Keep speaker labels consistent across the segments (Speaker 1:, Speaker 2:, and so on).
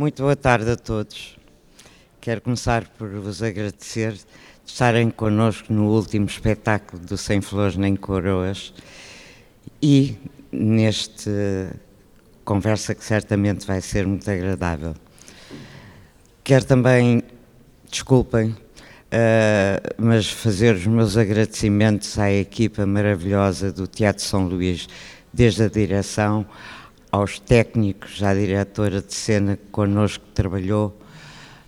Speaker 1: Muito boa tarde a todos. Quero começar por vos agradecer de estarem connosco no último espetáculo do Sem Flores Nem Coroas e neste conversa que certamente vai ser muito agradável. Quero também, desculpem, uh, mas fazer os meus agradecimentos à equipa maravilhosa do Teatro São Luís, desde a direção aos técnicos, à diretora de cena que connosco trabalhou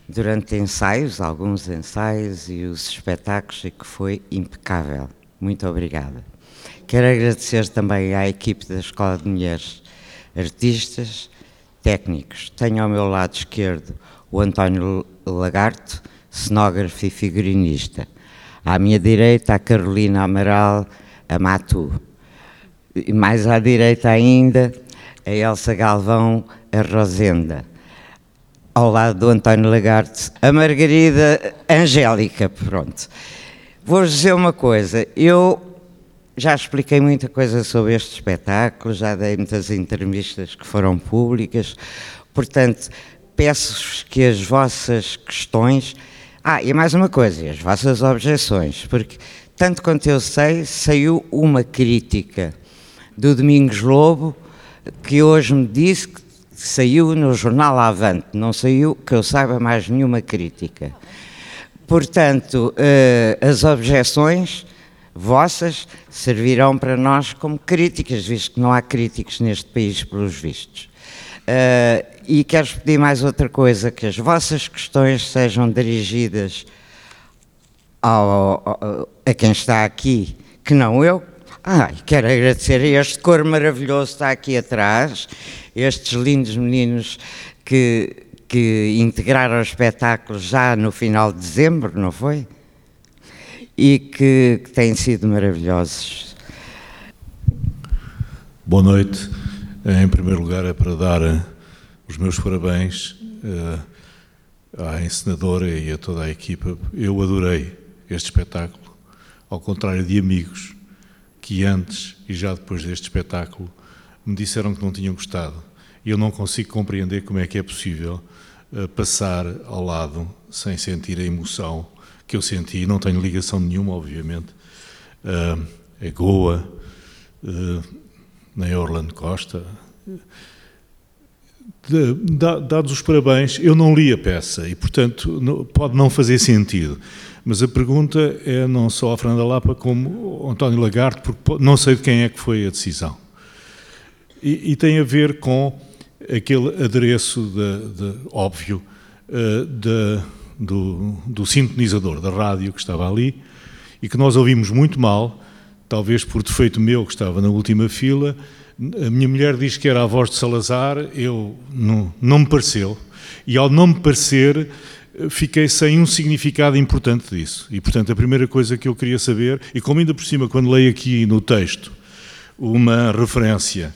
Speaker 1: durante ensaios, alguns ensaios e os espetáculos, e que foi impecável. Muito obrigada. Quero agradecer também à equipe da Escola de Mulheres, artistas, técnicos. Tenho ao meu lado esquerdo o António Lagarto, cenógrafo e figurinista. À minha direita, a Carolina Amaral, a Matu. E mais à direita ainda, a Elsa Galvão, a Rosenda. Ao lado do António Lagarde, a Margarida Angélica, pronto. Vou-vos dizer uma coisa, eu já expliquei muita coisa sobre este espetáculo, já dei muitas entrevistas que foram públicas, portanto, peço-vos que as vossas questões. Ah, e mais uma coisa, as vossas objeções, porque, tanto quanto eu sei, saiu uma crítica do Domingos Lobo que hoje me disse que saiu no jornal Avante, não saiu, que eu saiba, mais nenhuma crítica. Portanto, eh, as objeções vossas servirão para nós como críticas, visto que não há críticos neste país, pelos vistos. Uh, e quero pedir mais outra coisa, que as vossas questões sejam dirigidas ao, a quem está aqui, que não eu, Ai, quero agradecer a este cor maravilhoso que está aqui atrás, estes lindos meninos que, que integraram o espetáculo já no final de dezembro, não foi? E que, que têm sido maravilhosos.
Speaker 2: Boa noite. Em primeiro lugar, é para dar eh, os meus parabéns uh, à encenadora e a toda a equipa. Eu adorei este espetáculo, ao contrário de amigos que antes e já depois deste espetáculo me disseram que não tinham gostado. E eu não consigo compreender como é que é possível uh, passar ao lado sem sentir a emoção que eu senti. Não tenho ligação nenhuma, obviamente. Uh, é Goa, uh, nem Orlando Costa. Dados os parabéns, eu não li a peça e, portanto, pode não fazer sentido. Mas a pergunta é não só a Fernanda Lapa como António Lagarde, porque não sei de quem é que foi a decisão. E, e tem a ver com aquele adereço de, de, óbvio uh, de, do, do sintonizador da rádio que estava ali e que nós ouvimos muito mal, talvez por defeito meu que estava na última fila. A minha mulher diz que era a voz de Salazar, eu não, não me pareceu. E ao não me parecer, fiquei sem um significado importante disso. E, portanto, a primeira coisa que eu queria saber, e como ainda por cima, quando leio aqui no texto uma referência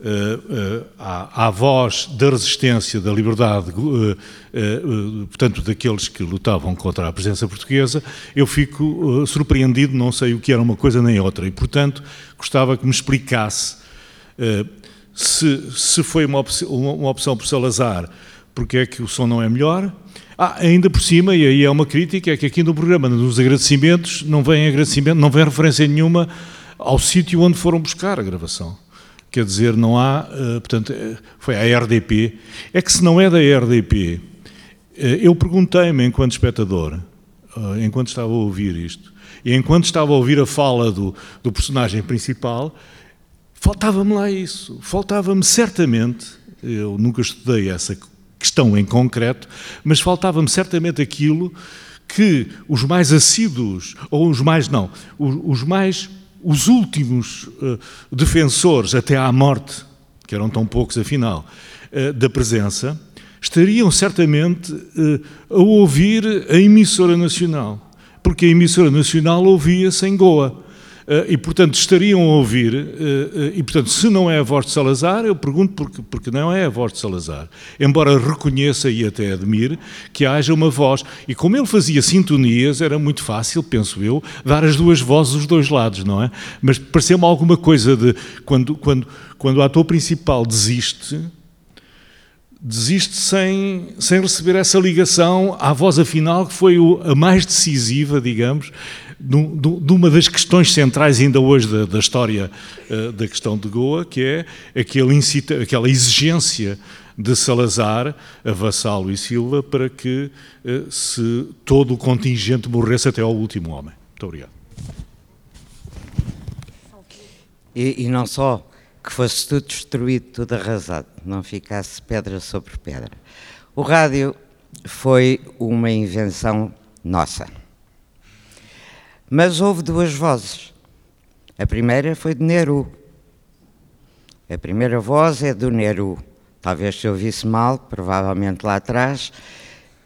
Speaker 2: uh, uh, à, à, voz da resistência, da liberdade, uh, portanto, daqueles que lutavam contra a presença portuguesa, eu fico surpreendido, não sei o que era uma coisa nem outra. E, portanto, gostava que me explicasse se, se foi uma, op uma opção por Salazar, porque é que o som não é melhor, ah, ainda por cima, e aí é uma crítica, é que aqui no programa dos agradecimentos não vem agradecimento, não vem referência nenhuma ao sítio onde foram buscar a gravação. Quer dizer, não há, uh, portanto, eh, foi a RDP. É que se não é da RDP, eh, eu perguntei-me enquanto espectador, enquanto estava a ouvir isto, e enquanto estava a ouvir a fala do, do personagem principal, faltava-me lá isso. Faltava-me certamente, eu nunca estudei essa questão em concreto, mas faltava-me certamente aquilo que os mais assíduos, ou os mais não, os, os mais, os últimos uh, defensores até à morte, que eram tão poucos afinal, uh, da presença, estariam certamente uh, a ouvir a emissora nacional, porque a emissora nacional ouvia-se em Goa. Uh, e, portanto, estariam a ouvir, uh, uh, e, portanto, se não é a voz de Salazar, eu pergunto porque, porque não é a voz de Salazar. Embora reconheça e até admire que haja uma voz. E como ele fazia sintonias, era muito fácil, penso eu, dar as duas vozes dos dois lados, não é? Mas pareceu-me alguma coisa de. Quando, quando, quando o ator principal desiste, desiste sem, sem receber essa ligação à voz afinal, que foi a mais decisiva, digamos, de uma das questões centrais ainda hoje da, da história uh, da questão de Goa, que é aquele incita, aquela exigência de Salazar a Vassalo e Silva para que uh, se todo o contingente morresse até ao último homem. Muito obrigado.
Speaker 1: E, e não só que fosse tudo destruído, tudo arrasado, não ficasse pedra sobre pedra. O rádio foi uma invenção nossa. Mas houve duas vozes. A primeira foi de Neru. A primeira voz é do Neru. Talvez se ouvisse mal, provavelmente lá atrás,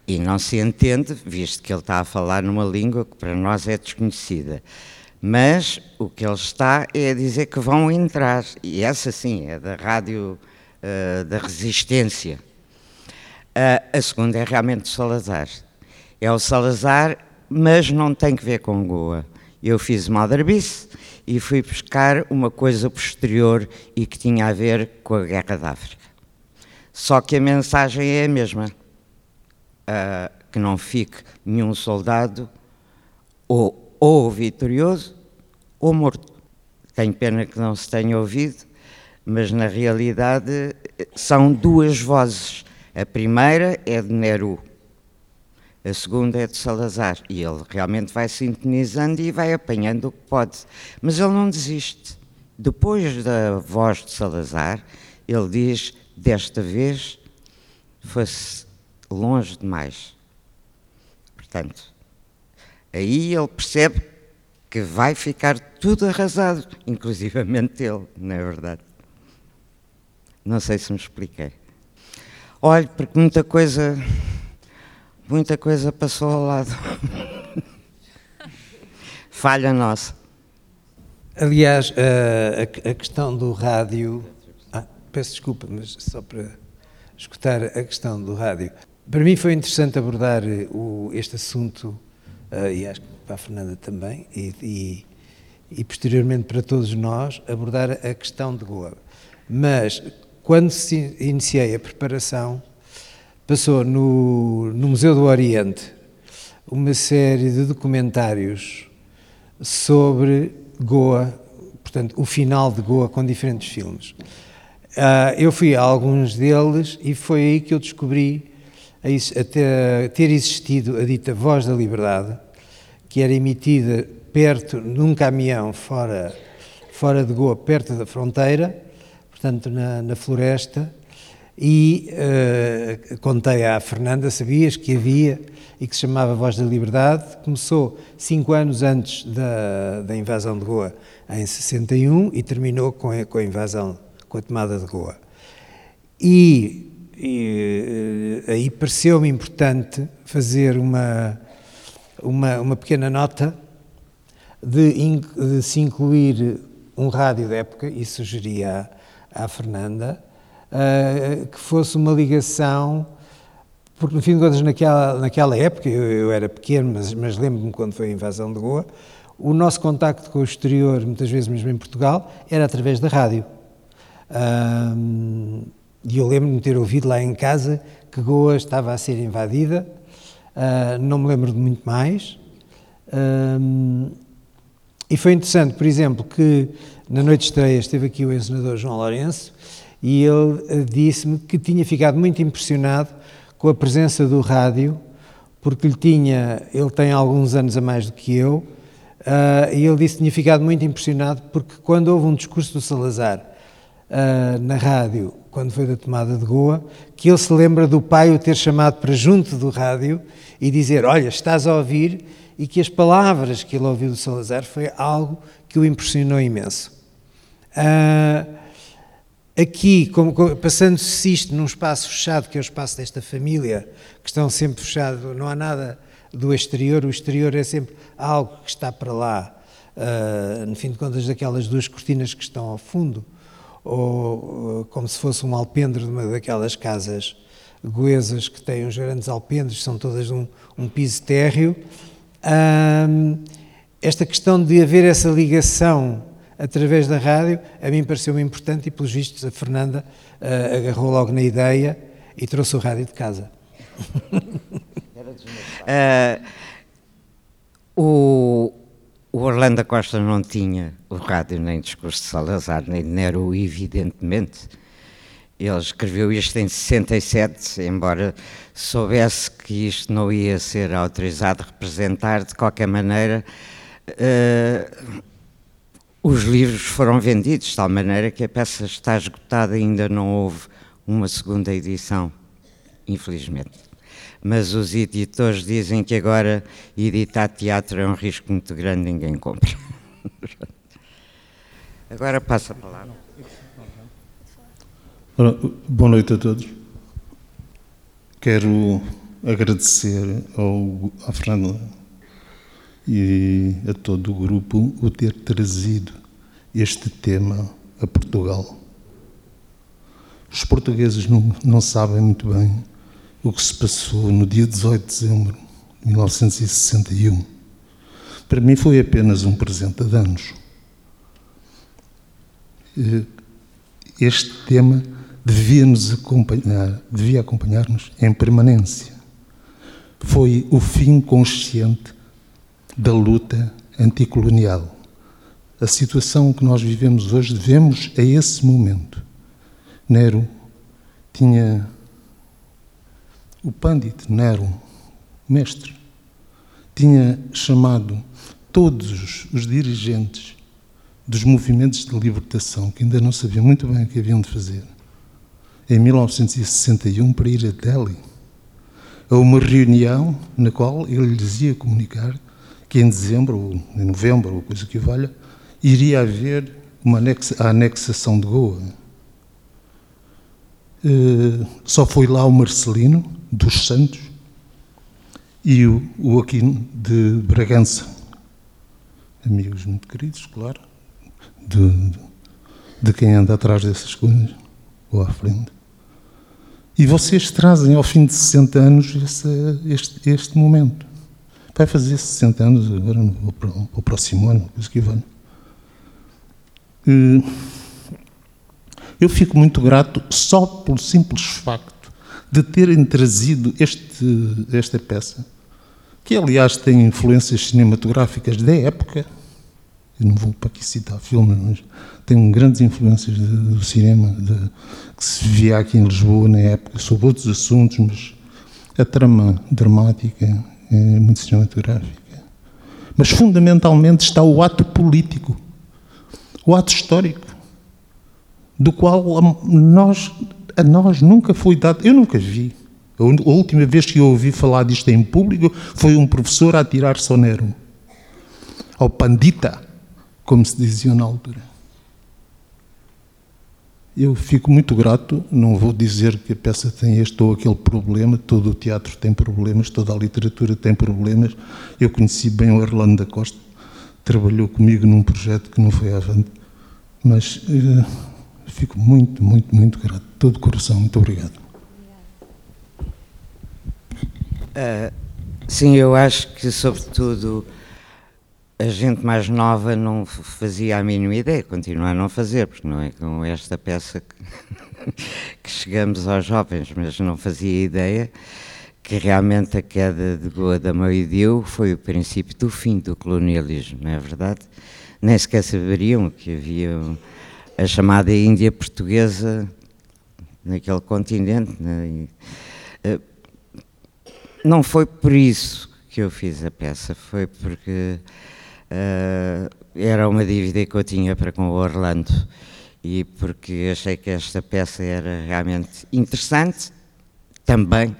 Speaker 1: e não se entende, visto que ele está a falar numa língua que para nós é desconhecida. Mas o que ele está é a dizer que vão entrar, e essa sim é da rádio uh, da resistência. Uh, a segunda é realmente Salazar. É o Salazar, mas não tem que ver com Goa. Eu fiz uma aldrabice e fui buscar uma coisa posterior e que tinha a ver com a Guerra da África. Só que a mensagem é a mesma. Uh, que não fique nenhum soldado ou ou vitorioso ou morto. Tenho pena que não se tenha ouvido, mas na realidade são duas vozes. A primeira é de Neru, a segunda é de Salazar, e ele realmente vai sintonizando e vai apanhando o que pode. Mas ele não desiste. Depois da voz de Salazar, ele diz: desta vez fosse longe demais. Portanto, Aí ele percebe que vai ficar tudo arrasado, inclusivamente ele, não é verdade? Não sei se me expliquei. Olhe, porque muita coisa, muita coisa passou ao lado. Falha nossa.
Speaker 3: Aliás, a, a, questão do rádio. Ah, peço desculpa, mas só para escutar a questão do rádio. Para mim foi interessante abordar o, este assunto uh, e acho que para a Fernanda também, e, e, e, posteriormente para todos nós, abordar a questão de Goa. Mas, quando se iniciei a preparação, passou no, no Museu do Oriente uma série de documentários sobre Goa, portanto, o final de Goa com diferentes filmes. Uh, eu fui a alguns deles e foi aí que eu descobri a, ter, ter existido a dita Voz da Liberdade, que era emitida perto, num caminhão fora, fora de Goa, perto da fronteira, portanto na, na floresta, e uh, contei à Fernanda, sabias que havia e que se chamava Voz da Liberdade, começou cinco anos antes da, da invasão de Goa, em 61, e terminou com a, com a invasão, com a tomada de Goa. E e uh, aí pareceu-me importante fazer uma, uma, uma pequena nota de, in, de, se incluir um rádio da época, e sugeri à, à Fernanda, uh, que fosse uma ligação, porque no fim de contas, naquela, naquela época, eu, eu era pequeno, mas, mas lembro-me quando foi a invasão de Goa, o nosso contacto com o exterior, muitas vezes mesmo em Portugal, era através da rádio. E eu lembro-me de ter ouvido lá em casa que Goa estava a ser invadida, uh, não me lembro de muito mais. Um, e foi interessante, por exemplo, que na noite de estreia esteve aqui o encenador João Lourenço e ele ah, disse-me que tinha ficado muito impressionado com a presença do rádio, porque ele tinha, ele tem alguns anos a mais do que eu, uh, e ele disse que tinha ficado muito impressionado porque quando houve um discurso do Salazar uh, na rádio, quando foi da tomada de Goa, que ele se lembra do pai o ter chamado para junto do rádio e dizer: Olha, estás a ouvir, e que as palavras que ele ouviu do Salazar foi algo que o impressionou imenso. Uh, aqui, passando-se isto num espaço fechado, que é o espaço desta família, que estão sempre fechados, não há nada do exterior, o exterior é sempre algo que está para lá, uh, no fim de contas, daquelas duas cortinas que estão ao fundo ou como se fosse um alpendre de uma daquelas casas goesas que têm uns grandes alpendres, são todas um, um piso térreo. esta questão de haver essa ligação através da rádio, a mim pareceu-me importante e, pelos vistos, a Fernanda uh, agarrou logo na ideia E trouxe o rádio de casa.
Speaker 1: uh, o, o Orlando Costa não tinha o rádio nem discurso de Salazar, nem de Nero, evidentemente. Ele escreveu isto em 67, embora soubesse que isto não ia ser autorizado a representar, de qualquer maneira, uh, os livros foram vendidos, de tal maneira que a peça está esgotada, ainda não houve uma segunda edição, infelizmente mas os editores dizem que agora editar teatro é um risco muito grande, ninguém compra. agora passa a palavra.
Speaker 4: Boa noite a todos. Quero agradecer ao, à e a todo o grupo o ter trazido este tema a Portugal. Os portugueses não, não sabem muito bem o que se passou no dia 18 de dezembro de 1961. Para mim foi apenas um presente de anos. Eh, este tema devia nos acompanhar, devia acompanhar-nos em permanência. Foi o fim consciente da luta anticolonial. A situação que nós vivemos hoje devemos a esse momento. Nero tinha o Pandit Nero, mestre, tinha chamado todos os dirigentes dos movimentos de libertação, que ainda não sabiam muito bem o que haviam de fazer, em 1961 para ir a Delhi, a uma reunião na qual ele lhes ia comunicar que em dezembro, em novembro, ou coisa que valha, iria haver uma anexa, a anexação de Goa. Uh, só foi lá o Marcelino, dos Santos, e o, o Aquino de Bragança. Amigos muito queridos, claro, de, de quem anda atrás dessas coisas, ou à frente. E vocês trazem ao fim de 60 anos esse, este, este momento. Vai fazer 60 anos agora, no, o próximo ano, coisa que vale. Eu fico muito grato só pelo simples facto de terem trazido este, esta peça, que aliás tem influências cinematográficas da época. Eu não vou para aqui citar filmes, mas tem grandes influências de, do cinema de, que se via aqui em Lisboa na época, sobre outros assuntos, mas a trama dramática muito cinematográfica. Mas fundamentalmente está o ato político, o ato histórico, do qual nós, a nós nunca foi dado. Eu nunca vi. A última vez que eu ouvi falar disto em público foi um professor a tirar-se ao Nero, ao Pandita, como se dizia na altura. Eu fico muito grato, não vou dizer que a peça tem este ou aquele problema, todo o teatro tem problemas, toda a literatura tem problemas. Eu conheci bem o Orlando da Costa, trabalhou comigo num projeto que não foi avante, mas uh, fico muito, muito, muito grato, todo o coração, muito obrigado.
Speaker 1: Uh, sim, eu acho que, sobretudo, a gente mais nova não fazia a mínima ideia, continua a não fazer, porque não é com esta peça que, que chegamos aos jovens, mas não fazia ideia que realmente a queda de Goa da Moidiu foi o princípio do fim do colonialismo, não é verdade? Nem sequer saberiam que havia a chamada Índia Portuguesa naquele continente. Né? Não foi por isso que eu fiz a peça, foi porque uh, era uma dívida que eu tinha para com o Orlando e porque achei que esta peça era realmente interessante, também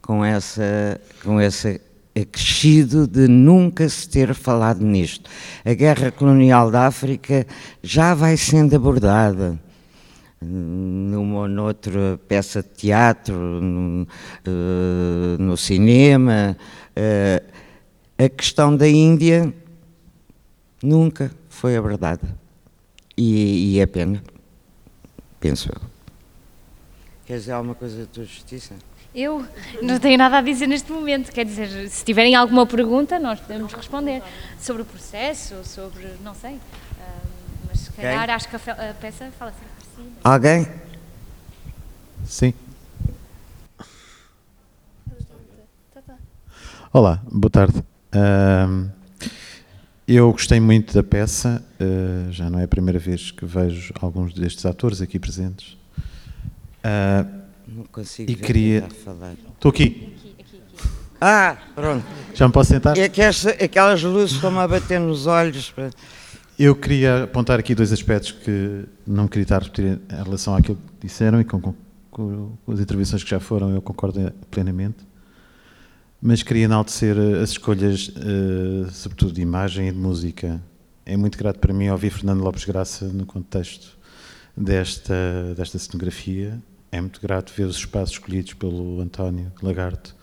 Speaker 1: com, essa, com esse acrescido de nunca se ter falado nisto. A guerra colonial da África já vai sendo abordada numa ou noutra peça de teatro, no, uh, no cinema. Uh, a questão da Índia nunca foi abordada. E, e é pena, penso eu. Queres dizer alguma coisa da tua justiça?
Speaker 5: Eu não tenho nada a dizer neste momento. Quer dizer, se tiverem alguma pergunta, nós podemos responder. Sobre o processo, sobre. não sei. Uh, mas se calhar acho que a, a peça fala sempre por si. Né?
Speaker 1: Alguém?
Speaker 6: Sim. Olá, boa tarde. Ah, eu gostei muito da peça, uh, já não é a primeira vez que vejo alguns destes atores aqui presentes.
Speaker 1: Uh, não consigo
Speaker 6: e queria. Estou aqui.
Speaker 1: Ah, pronto.
Speaker 6: Já me posso sentar?
Speaker 1: É que esta, aquelas luzes estão a bater nos olhos.
Speaker 6: Eu queria apontar aqui dois aspectos que não queria estar a repetir em relação àquilo que disseram e com, com, com as intervenções que já foram, eu concordo plenamente. Mas queria enaltecer eh, as escolhas, uh, sobretudo de imagem e de música. É muito grato para mim ouvir Fernando Lopes Graça no contexto desta, desta cenografia. É muito grato ver os espaços escolhidos pelo António Lagarto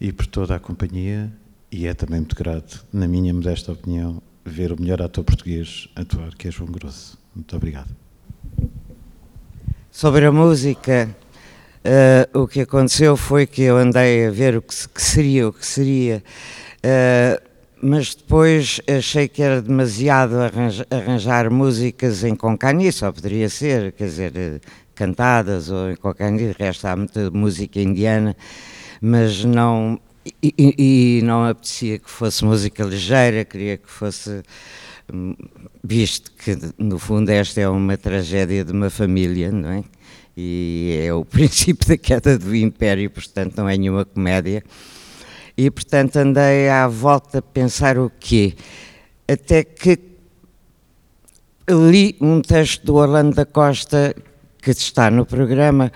Speaker 6: e por toda a companhia. E é também muito grato, na minha modesta opinião, ver o melhor ator português atuar, que é João Grosso. Muito obrigado.
Speaker 1: Sobre a música, uh, o que aconteceu foi que eu andei a ver o que, que seria, o que seria, uh, mas depois achei que era demasiado arranjar, arranjar músicas em Concani, só poderia ser, quer dizer, cantadas ou em Concani, resta há muita música indiana, mas não e, e, e, não apetecia que fosse música ligeira, queria que fosse. Hum, visto que, no fundo, esta é uma tragédia de uma família, não é? E é o princípio da queda do Império, portanto, não é nenhuma comédia. E, portanto, andei à volta a pensar o quê? Até que li um texto do Orlando da Costa que está no programa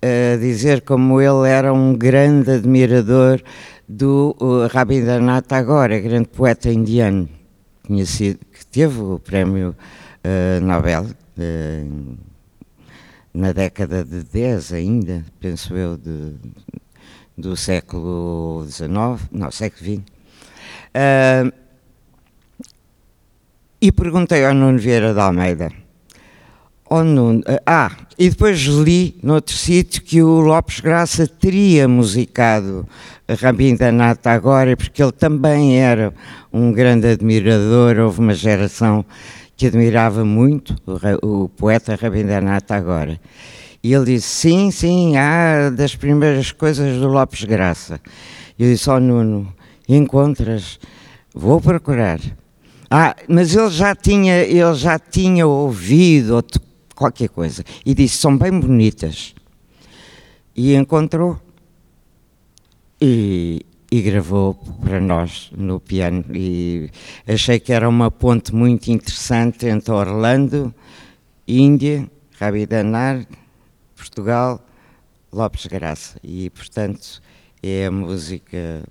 Speaker 1: a dizer como ele era um grande admirador do Rabindranath Tagore, grande poeta indiano, conhecido, que teve o prémio uh, Nobel uh, na década de 10 ainda, penso eu, de, do século XIX, não, século XX. Uh, e perguntei ao Nuno Vieira de Almeida, Oh, Nuno. Ah, e depois li noutro sítio que o Lopes Graça teria musicado Rabindranath agora, porque ele também era um grande admirador. Houve uma geração que admirava muito o, o poeta Rabindranath agora. E ele disse: Sim, sim, há das primeiras coisas do Lopes Graça. Eu disse: Oh, Nuno, encontras? Vou procurar. Ah, mas ele já tinha, ele já tinha ouvido ou qualquer coisa. E disse: são bem bonitas. E encontrou e, e gravou para nós no piano. E achei que era uma ponte muito interessante entre Orlando, Índia, Rabidanar, Portugal, Lopes Graça. E, portanto, é a música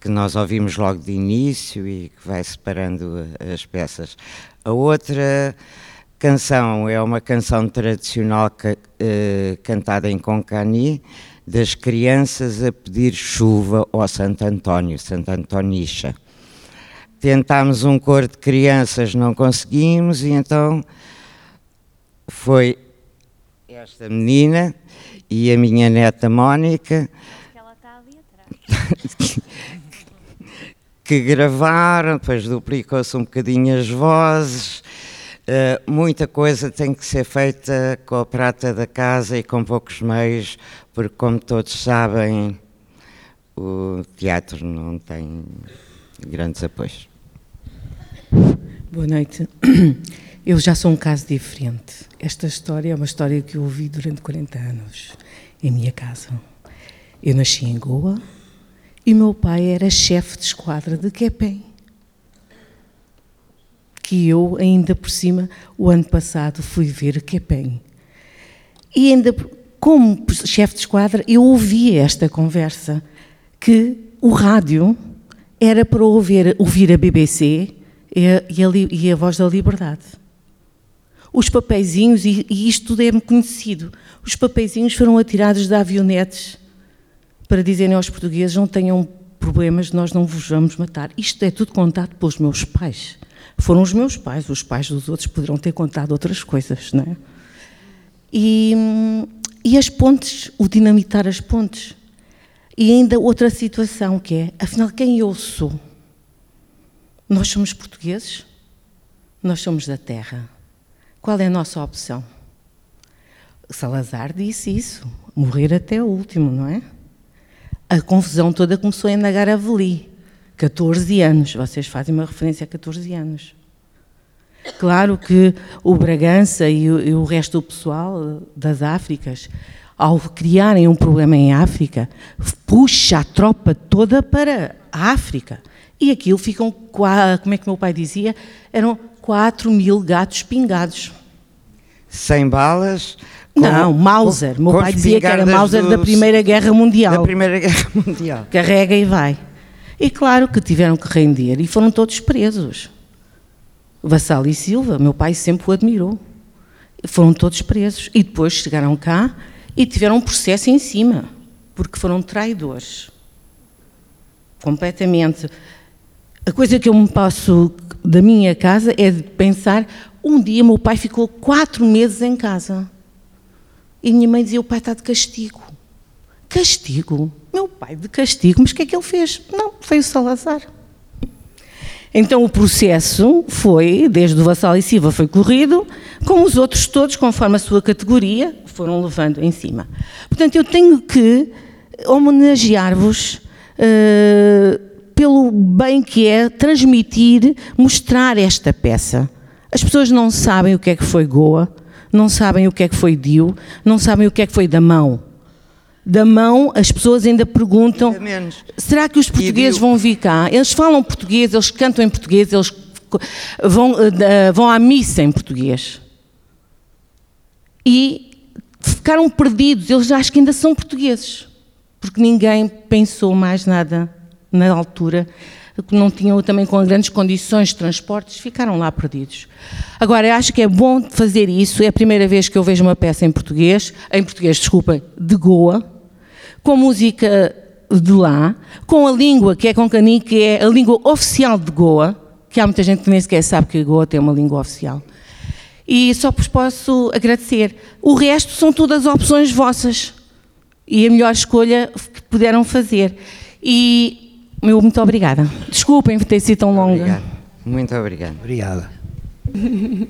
Speaker 1: que nós ouvimos logo de início e que vai separando as peças. A outra canção é uma canção tradicional ca, uh, cantada em Concani, das crianças a pedir chuva ao Santo António, Santo Antonicha. Tentámos um coro de crianças, não conseguimos, e então foi esta menina e a minha neta Mónica.
Speaker 5: Ela está ali atrás.
Speaker 1: que gravaram, depois duplicou-se um bocadinho as vozes Uh, muita coisa tem que ser feita com a prata da casa e com poucos meios, porque, como todos sabem, o teatro não tem grandes apoios.
Speaker 7: Boa noite. Eu já sou um caso diferente. Esta história é uma história que eu ouvi durante 40 anos, em minha casa. Eu nasci em Goa e meu pai era chefe de esquadra de Quepem que eu, ainda por cima, o ano passado fui ver Quepem. E ainda, como chefe de esquadra, eu ouvi esta conversa, que o rádio era para ouvir, ouvir a BBC e a, e, a, e a, voz da liberdade. Os papeizinhos, e, e isto tudo é-me conhecido, os papeizinhos foram atirados de avionetes para dizerem aos portugueses não tenham problemas, nós não vos vamos matar. Isto é tudo contado pelos meus pais foram os meus pais, os pais dos outros poderão ter contado outras coisas, não é? E, e as pontes, o dinamitar as pontes. E ainda outra situação que é, afinal, quem eu sou? Nós somos portugueses? Nós somos da terra. Qual é a nossa opção? Salazar disse isso, morrer até o último, não é? a confusão toda começou em Nagaraveli. 14 anos, vocês fazem uma referência a 14 anos. Claro que o Bragança e o, resto do pessoal das Áfricas, ao criarem um problema em África, puxa a tropa toda para a África. E aquilo ficam, como é que meu pai dizia, eram 4 mil gatos pingados.
Speaker 1: Sem balas?
Speaker 7: Com, não, Mauser. meu pai dizia que era Mauser da Primeira Guerra Mundial.
Speaker 1: Da Primeira Guerra Mundial.
Speaker 7: Carrega e vai. E claro que tiveram que render e foram todos presos. Vassal e Silva, meu pai sempre o admirou. Foram todos presos. E depois chegaram cá e tiveram um processo em cima, porque foram traidores. Completamente. A coisa que eu me passo da minha casa é de pensar: um dia meu pai ficou quatro meses em casa. E minha mãe dizia: o pai está de castigo. Castigo? Meu pai de castigo, mas o que é que ele fez? Foi o Salazar. Então o processo foi, desde o Vassal e Silva foi corrido, como os outros todos, conforme a sua categoria, foram levando em cima. Portanto, eu tenho que homenagear-vos uh, pelo bem que é transmitir, mostrar esta peça. As pessoas não sabem o que é que foi Goa, não sabem o que é que foi Dio, não sabem o que é que foi da mão da mão, as pessoas ainda perguntam: será que os portugueses vão vir cá? Eles falam português, eles cantam em português, eles vão, uh, vão à missa em português. E ficaram perdidos, eles acho que ainda são portugueses, porque ninguém pensou mais nada na altura, não tinham também com grandes condições de transportes, ficaram lá perdidos. Agora, eu acho que é bom fazer isso, é a primeira vez que eu vejo uma peça em português, em português, desculpem, de Goa, com música de lá, com a língua que é Concani, que é a língua oficial de Goa, que há muita gente que nem sequer sabe que Goa tem uma língua oficial. E só vos posso agradecer. O resto são todas opções vossas. E a melhor escolha que puderam fazer. E meu muito obrigada. Desculpem por ter sido tão longa.
Speaker 1: Obrigado. Muito obrigada.
Speaker 3: Obrigada.
Speaker 8: uh,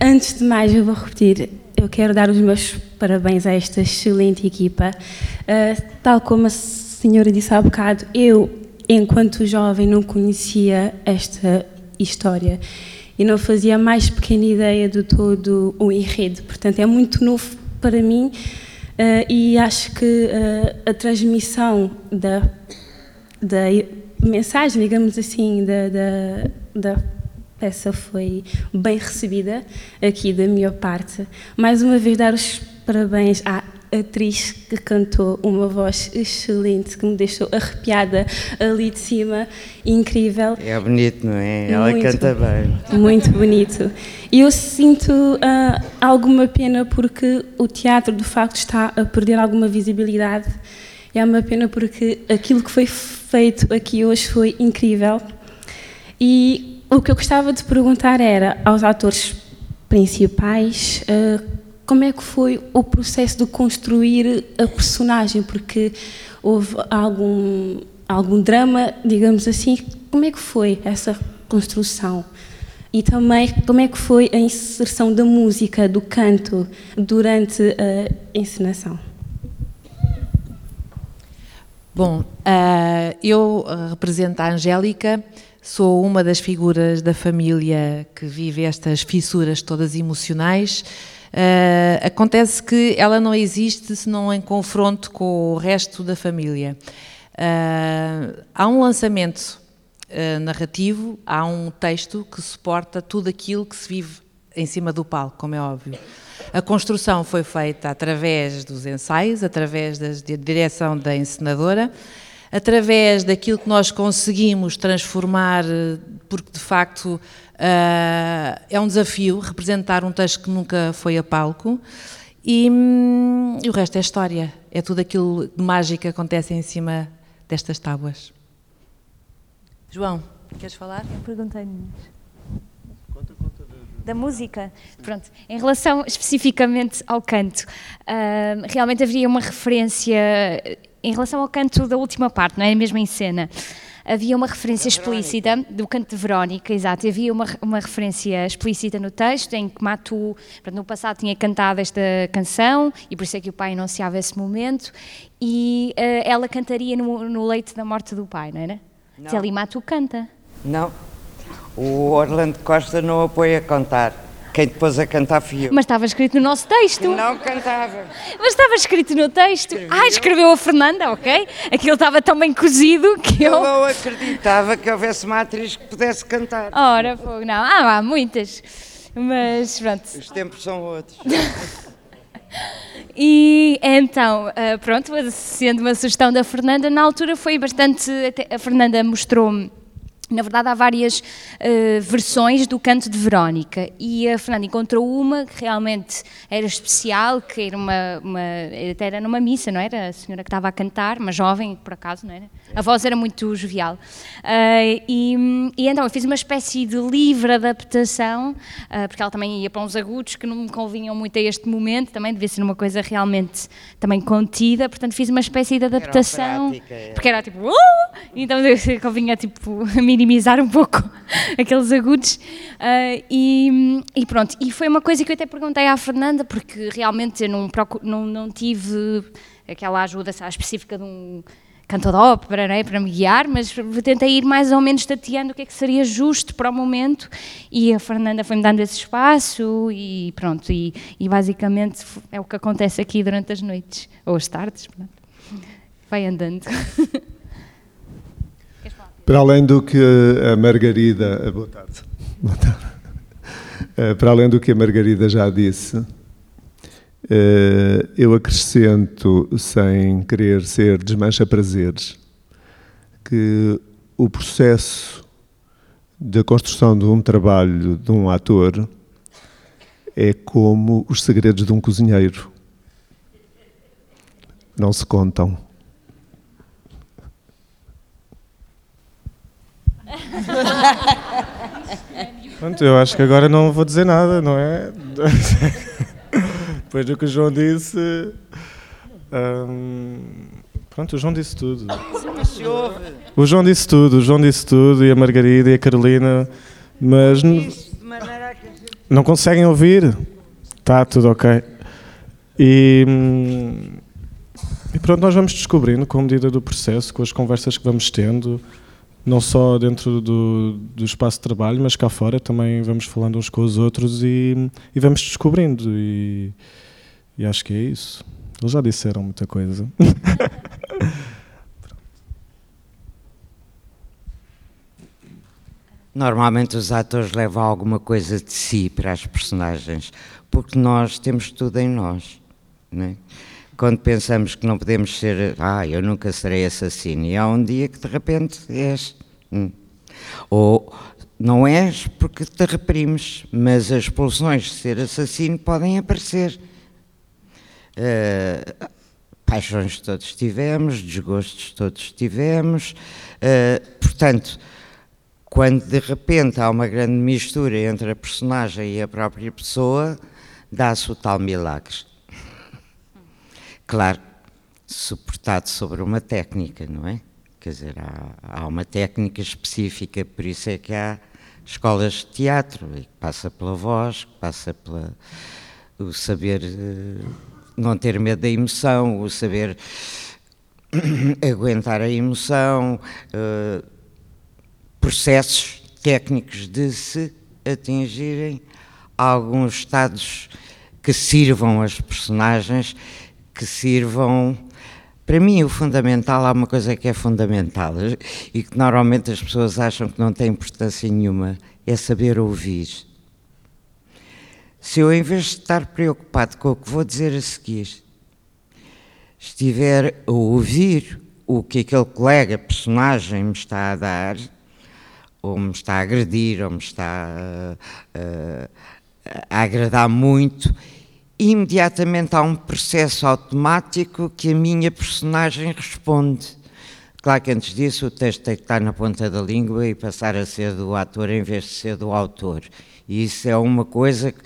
Speaker 8: antes de mais, eu vou repetir eu quero dar os meus parabéns a esta excelente equipa. Uh, tal como a senhora disse há bocado, eu, enquanto jovem, não conhecia esta história e não fazia mais pequena ideia de todo o enredo. Portanto, é muito novo para mim uh, e acho que uh, a transmissão da, da mensagem, digamos assim, da, da, da peça foi bem recebida aqui da minha parte. Mais uma vez, dar os parabéns à atriz que cantou uma voz excelente, que me deixou arrepiada ali de cima, incrível.
Speaker 1: É bonito, não é? Ela muito, canta bem.
Speaker 8: Muito bonito. E eu sinto uh, alguma pena porque o teatro, de facto, está a perder alguma visibilidade. É uma pena porque aquilo que foi feito aqui hoje foi incrível. E o que eu gostava de perguntar era aos atores principais uh, como é que foi o processo de construir a personagem, porque houve algum, algum drama, digamos assim, como é que foi essa construção? E também como é que foi a inserção da música, do canto, durante a encenação?
Speaker 9: Bom, uh, eu represento a Angélica, Sou uma das figuras da família que vive estas fissuras todas emocionais. Uh, acontece que ela não existe senão em confronto com o resto da família. Uh, há um lançamento uh, narrativo, há um texto que suporta tudo aquilo que se vive em cima do palco, como é óbvio. A construção foi feita através dos ensaios, através da direção da encenadora através daquilo que nós conseguimos transformar, eh, porque de facto uh, é um desafio representar um texto que nunca foi a palco. E, hum, e, o resto é história, é tudo aquilo de mágico que acontece em cima destas tábuas. João, queres falar?
Speaker 5: Eu perguntei da música. Pronto, em relação especificamente ao canto, uh, realmente haveria uma referência em relação ao canto da última parte, não é? Mesmo em cena. havia uma referência explícita do canto de Verónica, exato, havia uma, uma referência explícita no texto em que Matu, no passado, tinha cantado esta canção e por isso é que o pai anunciava esse momento e uh, ela cantaria no, no, leito da morte do pai, não era? Não. Zé Matu canta.
Speaker 1: Não, o Orlando Costa não apoia cantar. Quem depois a cantar fui eu.
Speaker 5: Mas estava escrito no nosso texto.
Speaker 1: Não cantava.
Speaker 5: Mas estava escrito no texto. Escreveu. Ah, escreveu a Fernanda, ok? Aquilo estava tão bem cozido que eu.
Speaker 1: Eu não acreditava que houvesse uma atriz que pudesse cantar.
Speaker 5: Ora, não. Ah, há muitas. Mas pronto.
Speaker 1: Os tempos são outros.
Speaker 5: E então, ah, pronto, sendo uma sugestão da Fernanda, na altura foi bastante. A Fernanda mostrou-me na verdade, há várias uh, versões do canto de Verónica e a Fernanda encontrou uma que realmente era especial, que era uma, uma até era numa missa, não era? A senhora que estava a cantar, uma jovem, por acaso, não era? A voz era muito jovial. Uh, e, e, então eu fiz uma espécie de livre adaptação, uh, porque ela também ia para uns agudos que não me convinham muito a este momento, também devia ser uma coisa realmente também contida, portanto fiz uma espécie de adaptação, era prática, porque era tipo, uh! então convinha tipo minimizar um pouco aqueles agudos. Uh, e, e, pronto, e foi uma coisa que eu até perguntei à Fernanda, porque realmente eu não, não, não tive aquela ajuda sabe, específica de um cantor de ópera é, para me guiar, mas tentei ir mais ou menos tateando o que é que seria justo para o momento e a Fernanda foi-me dando esse espaço e pronto, e, e, basicamente é o que acontece aqui durante as noites, ou as tardes, pronto. vai andando.
Speaker 10: Para além do que a Margarida. Boa tarde. Boa tarde. Eh, para além do que a Margarida já disse, eu acrescento, sem querer ser desmancha-prazeres, que o processo da construção de um trabalho de um ator é como os segredos de um cozinheiro. Não se contam. Pronto, eu acho que agora não vou dizer nada, não é? Depois do que o João disse. Hum, pronto, o João disse tudo. O João disse tudo, o João disse tudo, e a Margarida e a Carolina, mas não conseguem ouvir. Está tudo ok. E, hum, e pronto, nós vamos descobrindo com a medida do processo, com as conversas que vamos tendo não só dentro do, do espaço de trabalho, mas cá fora também vamos falando uns com os outros e, e vamos descobrindo. E, e acho que é isso. Eles já disseram muita coisa.
Speaker 1: Normalmente os atores levam alguma coisa de si para as personagens, porque nós temos tudo em nós. Não é? Quando pensamos que não podemos ser, ah, eu nunca serei assassino, e há um dia que de repente és. Hum. Ou não és porque te reprimes, mas as pulsões de ser assassino podem aparecer. Uh, paixões todos tivemos, desgostos todos tivemos, uh, portanto, quando de repente há uma grande mistura entre a personagem e a própria pessoa, dá-se o tal milagre. Claro, suportado sobre uma técnica, não é? Quer dizer, há, há uma técnica específica, por isso é que há escolas de teatro, que passa pela voz, que passa pela o saber eh, não ter medo da emoção, o saber aguentar a emoção, uh, processos técnicos de se atingirem alguns estados que sirvam as personagens que sirvam. Para mim, o fundamental, há uma coisa que é fundamental e que normalmente as pessoas acham que não tem importância nenhuma: é saber ouvir. Se eu, em vez de estar preocupado com o que vou dizer a seguir, estiver a ouvir o que aquele colega, personagem, me está a dar, ou me está a agredir, ou me está a, a, a agradar muito, imediatamente há um processo automático que a minha personagem responde. Claro que antes disso o texto tem que estar na ponta da língua e passar a ser do ator em vez de ser do autor. E isso é uma coisa que,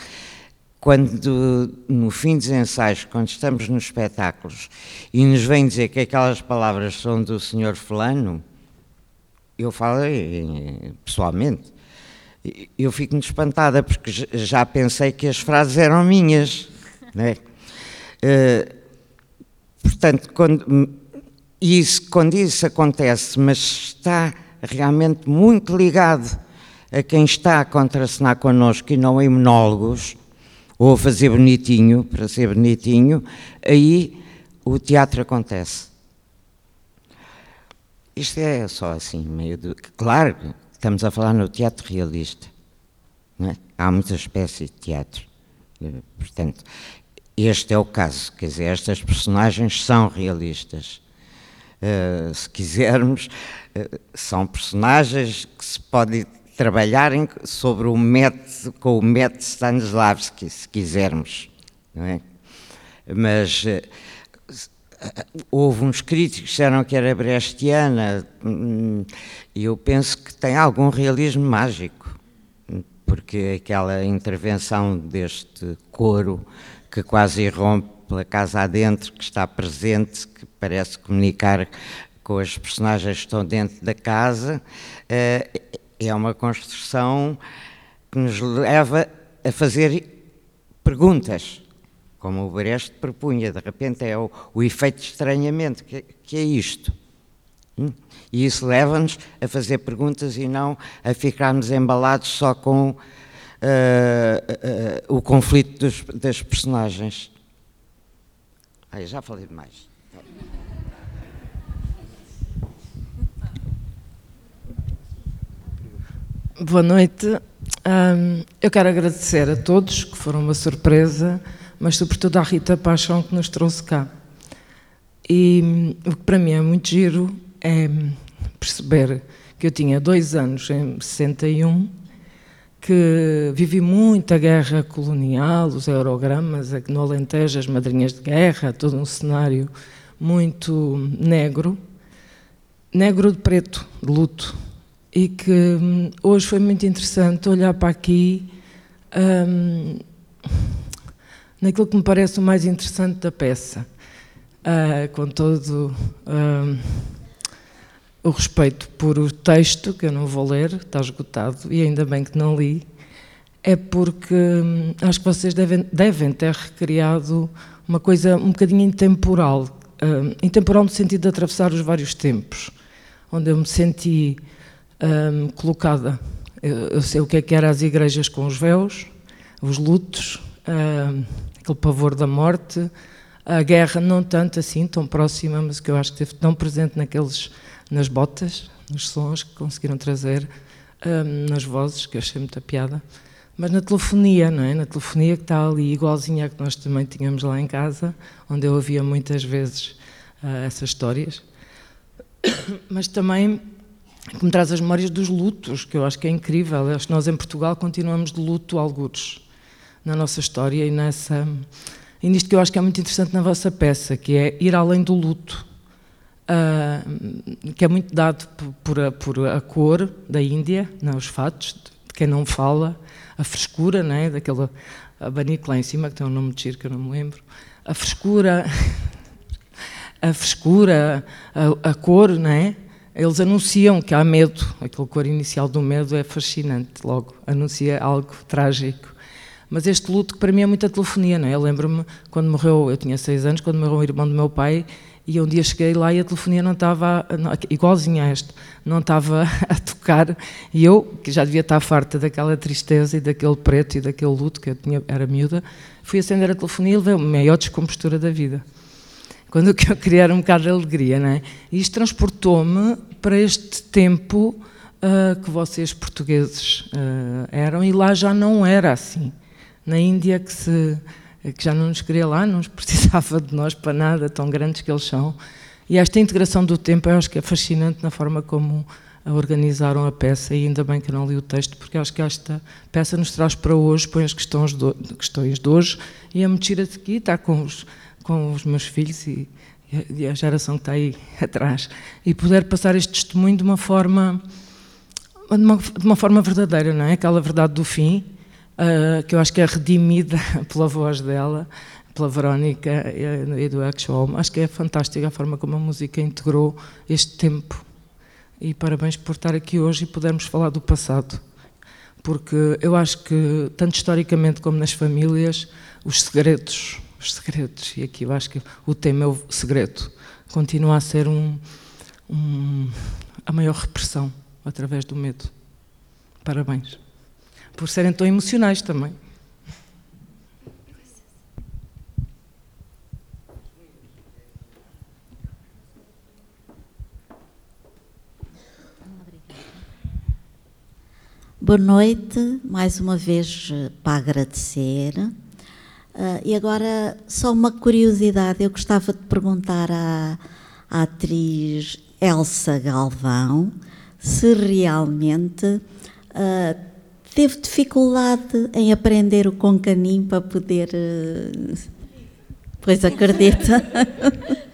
Speaker 1: quando no fim dos ensaios, quando estamos nos espetáculos e nos vêm dizer que aquelas palavras são do senhor fulano, eu falo pessoalmente, eu fico-me espantada porque já pensei que as frases eram minhas, né? Uh, portanto, quando isso, quando isso acontece, mas está realmente muito ligado a quem está a contracenar connosco e não a imunólogos, ou a fazer bonitinho, para ser bonitinho, aí o teatro acontece. Isto é só assim, meio de. Claro, estamos a falar no teatro realista. É? Há muitas espécies de teatro. Portanto, este é o caso. Quer dizer, estas personagens são realistas. Uh, se quisermos, uh, são personagens que se pode trabalhar em, sobre o método, com o método Stanislavski, se quisermos. É? Mas uh, houve uns críticos que disseram que era brechtiana, hum, e eu penso que tem algum realismo mágico, porque aquela intervenção deste coro que quase irrompe pela casa adentro, que está presente, que parece comunicar com as personagens que estão dentro da casa, eh, é uma construção que nos leva a fazer perguntas, como o Brecht propunha. De repente é o, o efeito de estranhamento, que, que é isto. Hum? E isso leva-nos a fazer perguntas e não a ficarmos embalados só com uh, uh, o conflito dos, das personagens. Ai, já falei demais.
Speaker 11: Boa noite. Um, eu quero agradecer a todos, que foram uma surpresa, mas sobretudo à Rita Paixão que nos trouxe cá. E o que para mim é muito giro é perceber que eu tinha dois anos em 61 que vivi muito a guerra colonial, os eurogramas, no Alentejo, as madrinhas de guerra, todo um cenário muito negro, negro de preto, de luto. E que hum, hoje foi muito interessante olhar para aqui hum, naquilo que me parece o mais interessante da peça, uh, com todo. Hum, o respeito por o texto, que eu não vou ler, está esgotado, e ainda bem que não li, é porque hum, acho que vocês devem, devem ter recriado uma coisa um bocadinho intemporal, um, intemporal no sentido de atravessar os vários tempos, onde eu me senti um, colocada. Eu, eu, sei o que é que eram as igrejas com os véus, os lutos, aquele pavor da morte, a guerra não tanto assim, tão próxima, mas que eu acho que esteve tão presente naqueles nas botas, nos sons que conseguiram trazer, um, nas vozes, que eu achei muita piada, mas na telefonia, não é? Na telefonia que está ali, igualzinha a que nós também tínhamos lá em casa, onde eu ouvia muitas vezes uh, essas histórias, mas também que me traz as memórias dos lutos, que eu acho que é incrível. Acho que nós em Portugal continuamos de luto algures na nossa história e nessa. E nisto que eu acho que é muito interessante na vossa peça, que é ir além do luto uh, que é muito dado por a, por a, cor da Índia, não, os fatos, de quem não fala, a frescura, né, daquele abanico lá em cima, que tem um nome de giro que eu não me lembro, a frescura, a frescura, a, a cor, né? Eles anunciam que há medo, aquele cor inicial do medo é fascinante, logo, anuncia algo trágico. Mas este luto que para mim é muita telefonia, não é? Eu lembro-me quando morreu, eu tinha seis anos, quando morreu o irmão do meu pai, e um dia cheguei lá e a telefonia não estava, igualzinha a esta, não estava a tocar. E eu, que já devia estar farta daquela tristeza e daquele preto e daquele luto, que eu tinha, era miúda, fui acender a telefonia e levei a maior descompostura da vida. Quando eu queria era um bocado de alegria, não é? E isto transportou-me para este tempo uh, que vocês portugueses uh, eram, e lá já não era assim. Na Índia que se que já não nos queria lá, não precisava de nós para nada, tão grandes que eles são. E esta integração do tempo eu acho que é fascinante na forma como organizaram a peça e ainda bem que não li o texto porque acho que esta peça nos traz para hoje, põe as questões de, questões de hoje e a me tira aqui, está com os, com os meus filhos e, e a geração que está aí atrás e poder passar este testemunho de uma forma de uma, de uma forma verdadeira, não é? Aquela verdade do fim uh, que eu acho que é redimida pela voz dela, pela Verónica e do Actual. Acho que é fantástica a forma como a música integrou este tempo e parabéns por estar aqui hoje e podermos falar do passado. Porque eu acho que, tanto historicamente como nas famílias, os segredos, os segredos, e aqui eu acho que o tema é o segredo, continua a ser um, um, a maior repressão através do medo. Parabéns. Por serem tão emocionais também.
Speaker 12: Boa noite, mais uma vez para agradecer. Uh, e agora, só uma curiosidade: eu gostava de perguntar à, à atriz Elsa Galvão se realmente uh, teve dificuldade em aprender o concanim para poder. Uh, pois acredita.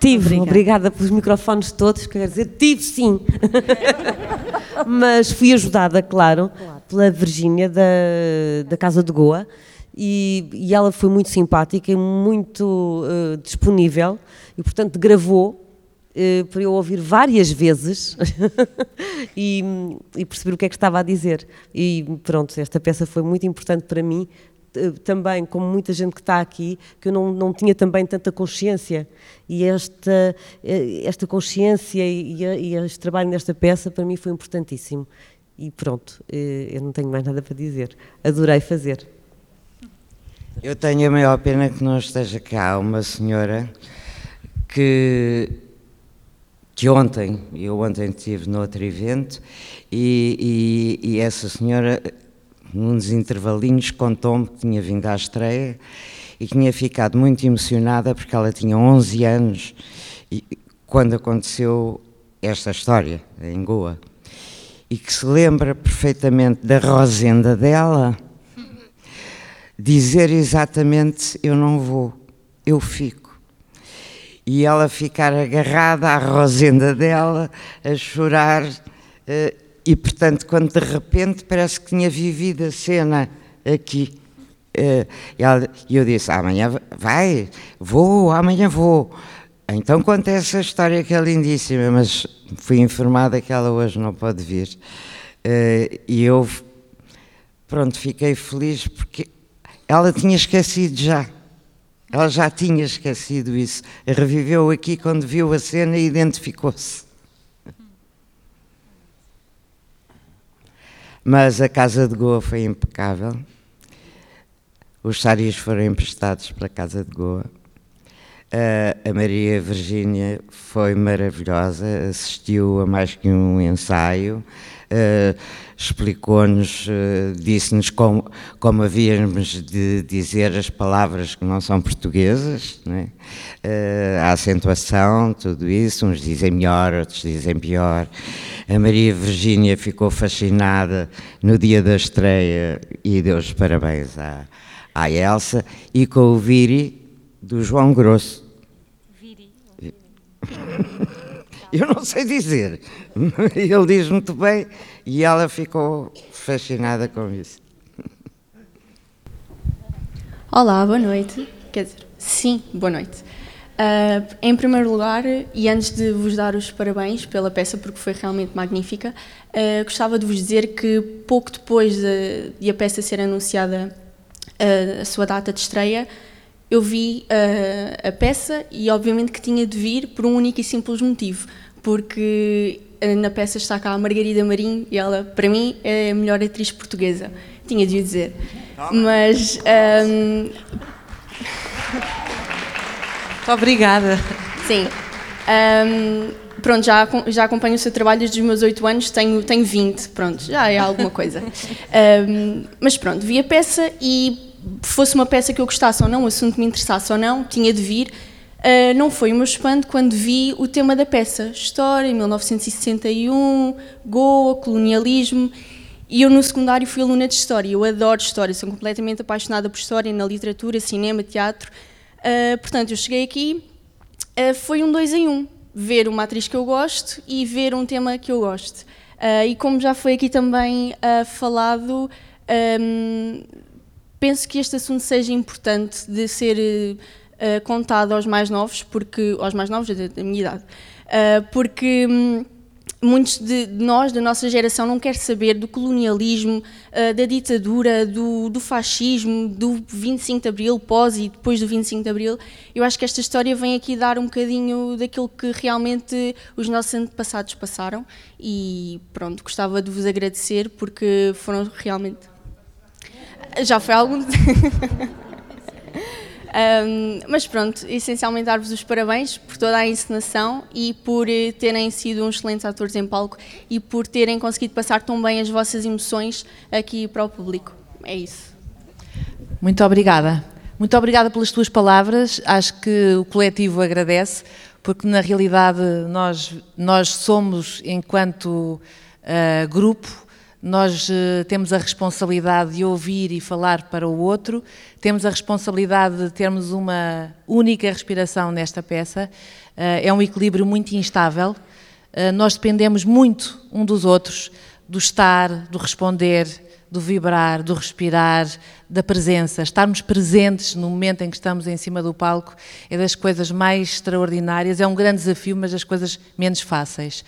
Speaker 13: Tive, obrigada. obrigada pelos microfones todos, quer dizer, tive sim. Mas fui ajudada, claro, claro. pela Virgínia da, da Casa de Goa e, e, ela foi muito simpática e muito uh, disponível e, portanto, gravou uh, para eu ouvir várias vezes e, e, perceber o que é que estava a dizer. E pronto, esta peça foi muito importante para mim, eh, também, como muita gente que está aqui, que eu não, não tinha também tanta consciência. E esta, eh, esta consciência e, e este trabalho nesta peça para mim foi importantíssimo. E pronto, eh, eu não tenho mais nada para dizer. Adorei fazer.
Speaker 1: Eu tenho a maior pena que não esteja cá uma senhora que, que ontem, eu ontem estive no outro evento, e, e, e essa senhora num dos intervalinhos, contou-me que tinha vindo à estreia e que tinha ficado muito emocionada porque ela tinha 11 anos e, quando aconteceu esta história em Goa e que se lembra perfeitamente da rosenda dela dizer exatamente eu não vou, eu fico. E ela ficar agarrada à rosenda dela, a chorar, uh, e, portanto, quando de repente parece que tinha vivido a cena aqui. Eh, e eu disse: amanhã vai, vou, amanhã vou. Então conta essa história que é lindíssima, mas fui informada que ela hoje não pode vir. Eh, e eu, pronto, fiquei feliz porque ela tinha esquecido já. Ela já tinha esquecido isso. Reviveu aqui quando viu a cena e identificou-se. Mas a Casa de Goa foi impecável. Os saris foram emprestados para a Casa de Goa. Uh, a Maria Virgínia foi maravilhosa, assistiu a mais que um ensaio, uh, explicou-nos, uh, disse-nos como, como havíamos de dizer as palavras que não são portuguesas, né? a acentuação, tudo isso, uns dizem melhor, outros dizem pior. A Maria Virgínia ficou fascinada no dia da estreia e deu os parabéns à, à Elsa e com o Viri do João Grosso. Viri. Eu não sei dizer. Ele diz muito bem e ela ficou fascinada com isso.
Speaker 14: Olá, boa noite. Quer dizer, sim, boa noite. Uh, em primeiro lugar, e antes de vos dar os parabéns pela peça, porque foi realmente magnífica, uh, gostava de vos dizer que pouco depois de, de a peça ser anunciada, uh, a sua data de estreia, eu vi a peça e, obviamente, que tinha de vir por um único e simples motivo, porque na peça está cá a Margarida Marim e ela, para mim, é a melhor atriz portuguesa. Tinha de o dizer. Mas. Um,
Speaker 13: Obrigada.
Speaker 14: Sim. Um, pronto, já, já acompanho o seu trabalho desde os meus 8 anos, tenho, tenho 20, pronto, já é alguma coisa. Um, mas pronto, vi a peça e fosse uma peça que eu gostasse ou não, um assunto que me interessasse ou não, tinha de vir. Uh, não foi o meu espanto quando vi o tema da peça, História, 1961, Goa, colonialismo, e eu no secundário fui aluna de História, eu adoro História, sou completamente apaixonada por História, na literatura, cinema, teatro, Uh, portanto, eu cheguei aqui, uh, foi um dois em um. Ver uma atriz que eu gosto e ver um tema que eu gosto. E como já foi aqui também falado, um, penso que este assunto seja importante de ser contado aos mais novos, porque aos mais novos da minha idade, porque um, muitos de nós, da nossa geração, não quer saber do colonialismo, uh, da ditadura, do, do, fascismo, do 25 de Abril, pós e depois do 25 de Abril. Eu acho que esta história vem aqui dar um bocadinho daquilo que realmente os nossos antepassados passaram e pronto, gostava de vos agradecer porque foram realmente... Já foi algum... Um, mas pronto, essencialmente dar-vos os parabéns por toda a encenação e por eh, terem sido uns excelentes atores em palco e por terem conseguido passar tão bem as vossas emoções aqui para o público. É isso.
Speaker 9: Muito obrigada. Muito obrigada pelas tuas palavras. Acho que o coletivo agradece, porque na realidade nós, nós somos, enquanto uh, grupo, nós uh, temos a responsabilidade de ouvir e falar para o outro, temos a responsabilidade de termos uma única respiração nesta peça. Uh, é um equilíbrio muito instável. Uh, nós dependemos muito um dos outros, do estar, do responder, do vibrar, do respirar, da presença. Estarmos presentes no momento em que estamos em cima do palco é das coisas mais extraordinárias. É um grande desafio, mas das coisas menos fáceis.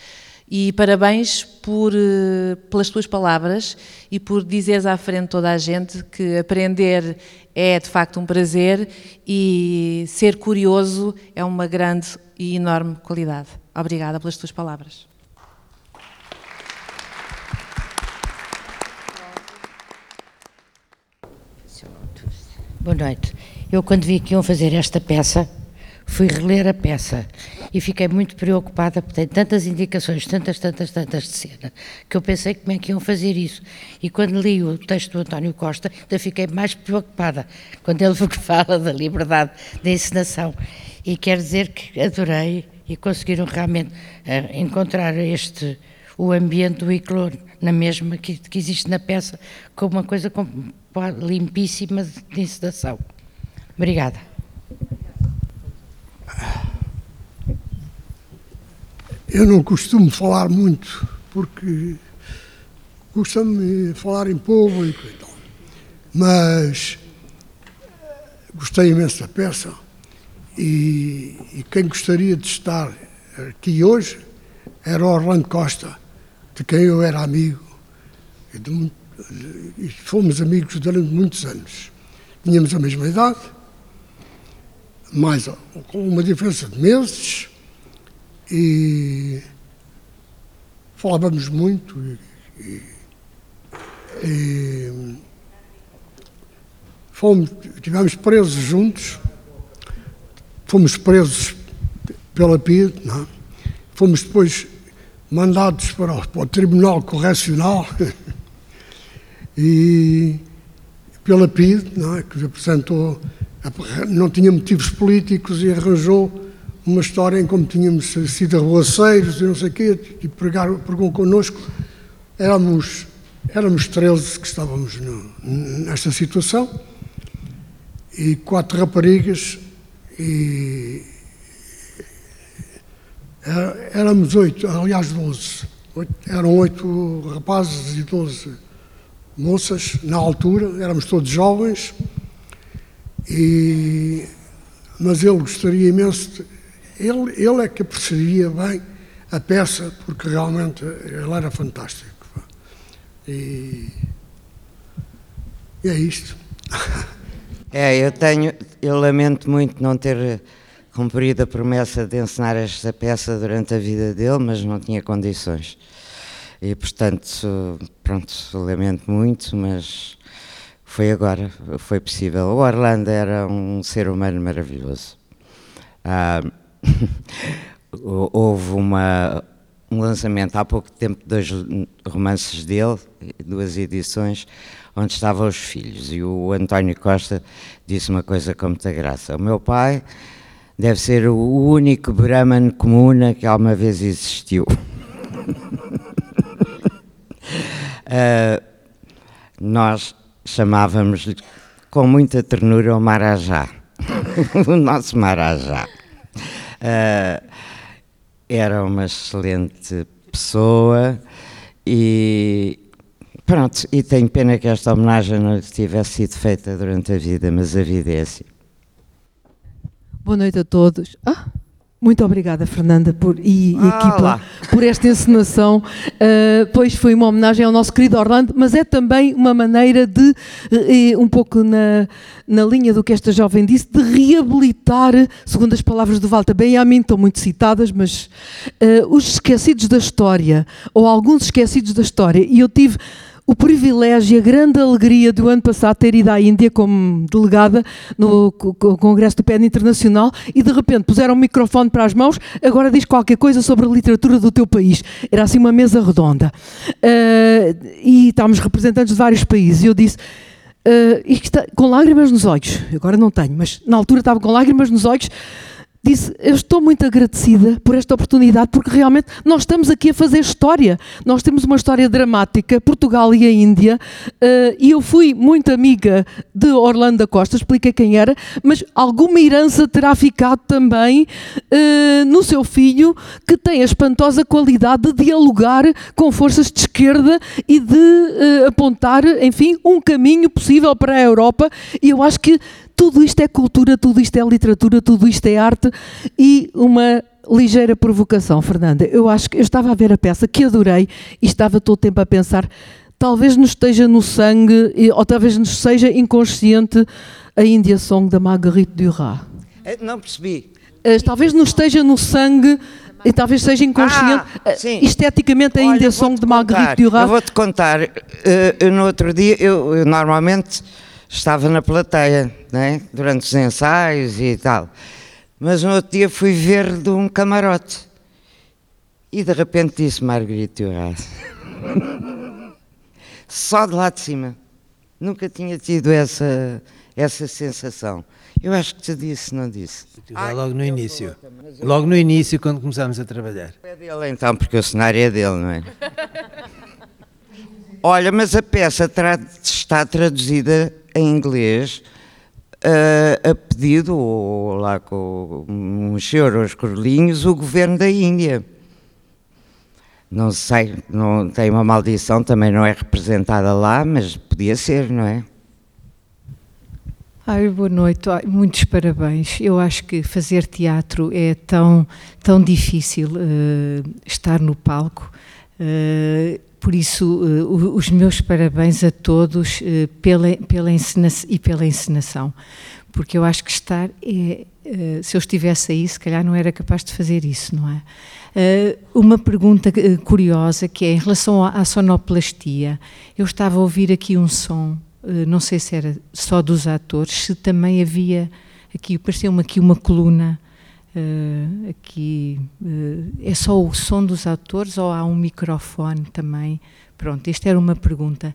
Speaker 9: E parabéns por, eh, pelas tuas palavras e por dizeres à frente toda a gente que aprender é de facto um prazer e ser curioso é uma grande e enorme qualidade. Obrigada pelas tuas palavras.
Speaker 15: Boa noite. Eu, quando vi que iam fazer esta peça, fui reler a peça e fiquei muito preocupada porque tem tantas indicações, tantas, tantas, tantas de cena, que eu pensei como é que iam fazer isso. E quando li o texto do António Costa, ainda fiquei mais preocupada, quando ele fala da liberdade da encenação. E quer dizer que adorei e conseguiram realmente uh, encontrar este, o ambiente do Iclor na mesma que, que existe na peça, como uma coisa com, limpíssima de encenação. Obrigada.
Speaker 16: Eu não costumo falar muito, porque costumo falar em público e tal. Mas gostei imenso da peça e, e, quem gostaria de estar aqui hoje era Orlando Costa, de quem eu era amigo. E, de, e fomos amigos durante muitos anos. Tínhamos a mesma idade, mais com uma diferença de meses e falávamos muito e, e, e fomos, estivemos presos juntos, fomos presos pela PID? É? fomos depois mandados para para o Tribunal Correcional e pela PID, não é? que apresentou, não tinha motivos políticos e arranjou uma história em como tínhamos sido arruaceiros e não sei o quê, e pregaram, pregou connosco. Éramos, éramos 13 que estávamos no, nesta situação, e quatro raparigas, e éramos oito, aliás, doze. Eram oito rapazes e doze moças na altura, éramos todos jovens, e, mas ele gostaria imenso de, ele, ele é que apreciaria bem a peça, porque realmente ele era fantástico. E, e é isto.
Speaker 1: É, eu tenho, eu lamento muito não ter cumprido a promessa de ensinar esta peça durante a vida dele, mas não tinha condições. E portanto, pronto, lamento muito, mas foi agora, foi possível. O Orlando era um ser humano maravilhoso. Ah, houve uma, um lançamento há pouco tempo de dois romances dele, duas edições, onde estavam os filhos. E o António Costa disse uma coisa com muita graça. O meu pai deve ser o único Brahman comuna que alguma vez existiu. uh, nós chamávamos-lhe com muita ternura o Marajá, o nosso Marajá. Uh, era uma excelente pessoa e pronto, e tenho pena que esta homenagem não tivesse sido feita durante a vida, mas a vida é assim.
Speaker 17: Boa noite a todos. Ah, muito obrigada, Fernanda, por, e, e ah, equipa, por esta encenação, uh, pois foi uma homenagem ao nosso querido Orlando, mas é também uma maneira de, uh, um pouco na, na linha do que esta jovem disse, de reabilitar, segundo as palavras do Walter Benjamin, estão muito citadas, mas uh, os esquecidos da história, ou alguns esquecidos da história, e eu tive o privilégio e a grande alegria do ano passado ter ido à Índia como delegada no Congresso do PEN Internacional e de repente puseram um microfone para as mãos, agora diz qualquer coisa sobre a literatura do teu país. Era assim uma mesa redonda. Uh, e estávamos representantes de vários países e eu disse... Uh, está, com lágrimas nos olhos, agora não tenho, mas na altura estava com lágrimas nos olhos, disse: Eu estou muito agradecida por esta oportunidade, porque realmente nós estamos aqui a fazer história. Nós temos uma história dramática, Portugal e a Índia, uh, e eu fui muito amiga de Orlando da Costa, expliquei quem era, mas alguma herança terá ficado também uh, no seu filho, que tem a espantosa qualidade de dialogar com forças de esquerda e de uh, apontar, enfim, um caminho possível para a Europa, e eu acho que tudo isto é cultura, tudo isto é literatura, tudo isto é arte e uma ligeira provocação, Fernanda. Eu acho que eu estava a ver a peça que adorei e estava todo o tempo a pensar, talvez nos esteja no sangue ou talvez nos seja inconsciente a India Song da Marguerite Duras.
Speaker 1: Eh, não percebi.
Speaker 17: Uh, talvez nos esteja no sangue e talvez seja inconsciente ah, uh, esteticamente a India Song de Marguerite Duras.
Speaker 1: Eu vou-te contar, eu, no outro dia, eu, eu normalmente estava na plateia, né? durante os ensaios e tal. Mas no outro dia fui ver de um camarote. E de repente disse Margarita Horácio. Só de lá de cima. Nunca tinha tido essa, essa sensação. Eu acho que te disse, não disse.
Speaker 3: Ai, logo no início. Logo no início, quando começámos a trabalhar.
Speaker 1: É dele então, porque o cenário é dele, não é? Olha, mas a peça está traduzida em inglês uh, a pedido, ou lá com um senhor aos corlinhos, o governo da Índia. Não sei, não tem uma maldição, também não é representada lá, mas podia ser, não é?
Speaker 18: Ai, boa noite, Ai, muitos parabéns. Eu acho que fazer teatro é tão, tão difícil uh, estar no palco. Uh, por isso, uh, os meus parabéns a todos uh, pela, pela e pela encenação, porque eu acho que estar, é, uh, se eu estivesse aí, se calhar não era capaz de fazer isso, não é? uma pergunta curiosa que é em relação à sonoplastia. Eu estava a ouvir aqui um som, não sei se era só dos atores, se também havia aqui, pareceu-me aqui uma coluna Uh, aqui uh, é só o som dos atores ou há um microfone também? Pronto, esta era uma pergunta.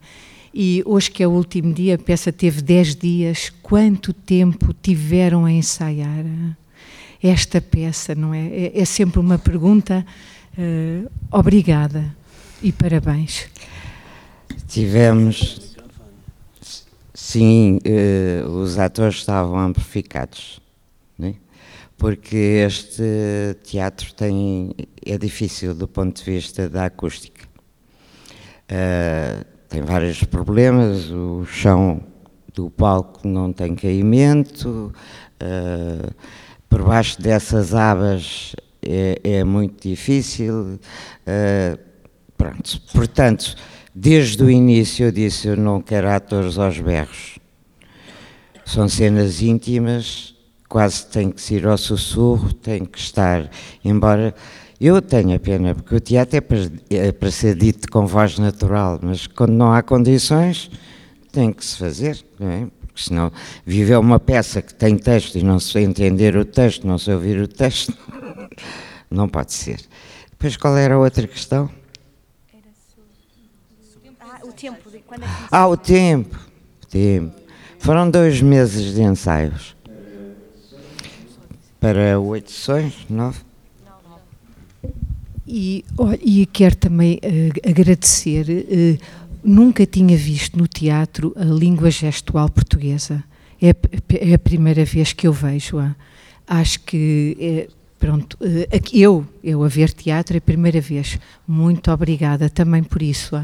Speaker 18: E hoje que é o último dia, a peça teve 10 dias, quanto tempo tiveram a ensaiar esta peça, não é? É, é sempre uma pergunta. Uh, obrigada e parabéns.
Speaker 1: Tivemos, sim, os atores estavam amplificados porque este teatro tem, é difícil do ponto de vista da acústica. Uh, tem vários problemas, o chão do palco não tem caimento, uh, por baixo dessas abas é, é muito difícil. Uh, pronto, portanto, desde o início eu disse, eu não quero atores aos berros. São cenas íntimas, quase tem que ser ao sussurro, tem que estar, embora eu tenha pena, porque o teatro é para, é para ser dito com voz natural, mas quando não há condições, tem que se fazer, não é? Porque senão viver uma peça que tem texto e não se entender o texto, não se ouvir o texto, não pode ser. Depois qual era a outra questão?
Speaker 5: Ah, o tempo.
Speaker 1: É ah, o tempo. O tempo. Foram dois meses de ensaios para oito sessões, nove.
Speaker 18: E, e quero também uh, agradecer, uh, nunca tinha visto no teatro a língua gestual portuguesa. É, é a primeira vez que eu vejo-a. Acho que, é, pronto, uh, eu, eu a ver teatro é a primeira vez. Muito obrigada também por isso.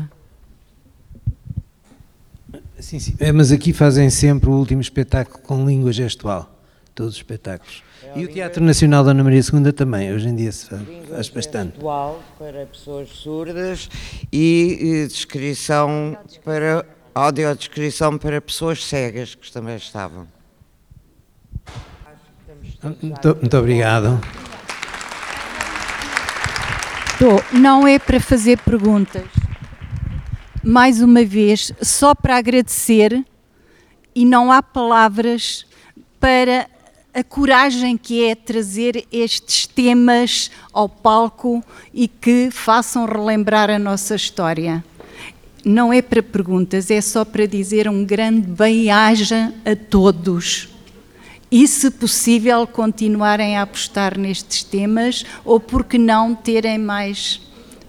Speaker 3: Sim, sim. É, mas aqui fazem sempre o último espetáculo com língua gestual todos os espetáculos. E o Teatro Nacional da Ana Maria II também, hoje em dia se faz, bastante.
Speaker 1: para pessoas surdas e, e descrição para audiodescrição para pessoas cegas que também estavam.
Speaker 3: Muito, muito obrigado.
Speaker 19: Não é para fazer perguntas. Mais uma vez, só para agradecer e não há palavras para a coragem que é trazer estes temas ao palco e que façam relembrar a nossa história. Não é para perguntas, é só para dizer um grande bem-aja a todos. E, se possível, continuarem a apostar nestes temas ou, porque não, terem mais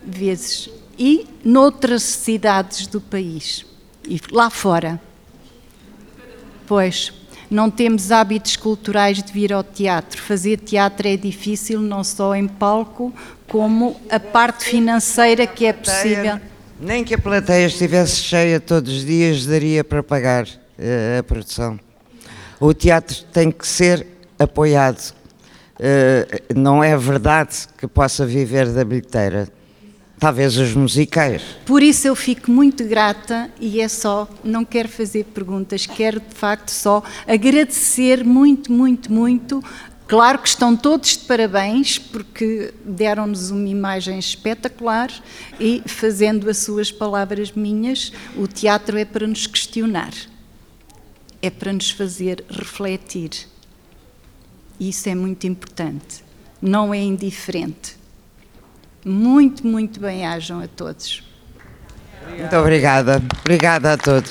Speaker 19: vezes. E noutras cidades do país e lá fora. Pois, não temos hábitos culturais de vir ao teatro. Fazer teatro é difícil, não só em palco, como a parte financeira que é possível.
Speaker 1: Nem que a plateia estivesse cheia todos os dias daria para pagar uh, a produção. O teatro tem que ser apoiado. Uh, não é verdade que possa viver da bilheteira Talvez os musicais.
Speaker 19: Por isso eu fico muito grata e é só, não quero fazer perguntas, quero de facto só agradecer muito, muito, muito. Claro que estão todos de parabéns porque deram-nos uma imagem espetacular e fazendo as suas palavras minhas, o teatro é para nos questionar, é para nos fazer refletir. Isso é muito importante, não é indiferente muito, muito bem-ajam a todos.
Speaker 1: Muito obrigada. Obrigada a todos.